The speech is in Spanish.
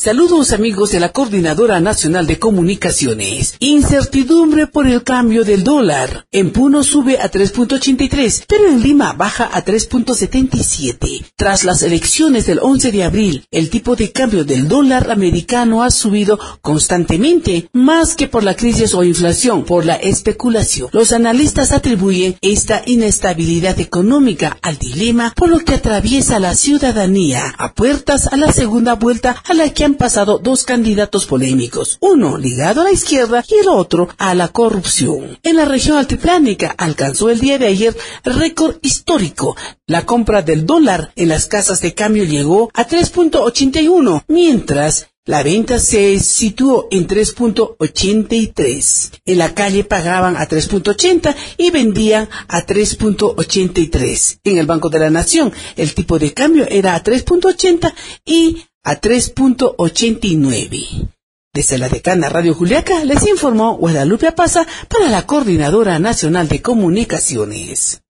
Saludos amigos de la Coordinadora Nacional de Comunicaciones. Incertidumbre por el cambio del dólar. En Puno sube a 3.83, pero en Lima baja a 3.77. Tras las elecciones del 11 de abril, el tipo de cambio del dólar americano ha subido constantemente, más que por la crisis o inflación, por la especulación. Los analistas atribuyen esta inestabilidad económica al dilema por lo que atraviesa la ciudadanía a puertas a la segunda vuelta a la que pasado dos candidatos polémicos, uno ligado a la izquierda y el otro a la corrupción. En la región altiplánica alcanzó el día de ayer récord histórico. La compra del dólar en las casas de cambio llegó a 3.81, mientras la venta se situó en 3.83. En la calle pagaban a 3.80 y vendían a 3.83. En el Banco de la Nación el tipo de cambio era a 3.80 y a 3.89. Desde la decana Radio Juliaca les informó Guadalupe Pasa para la Coordinadora Nacional de Comunicaciones.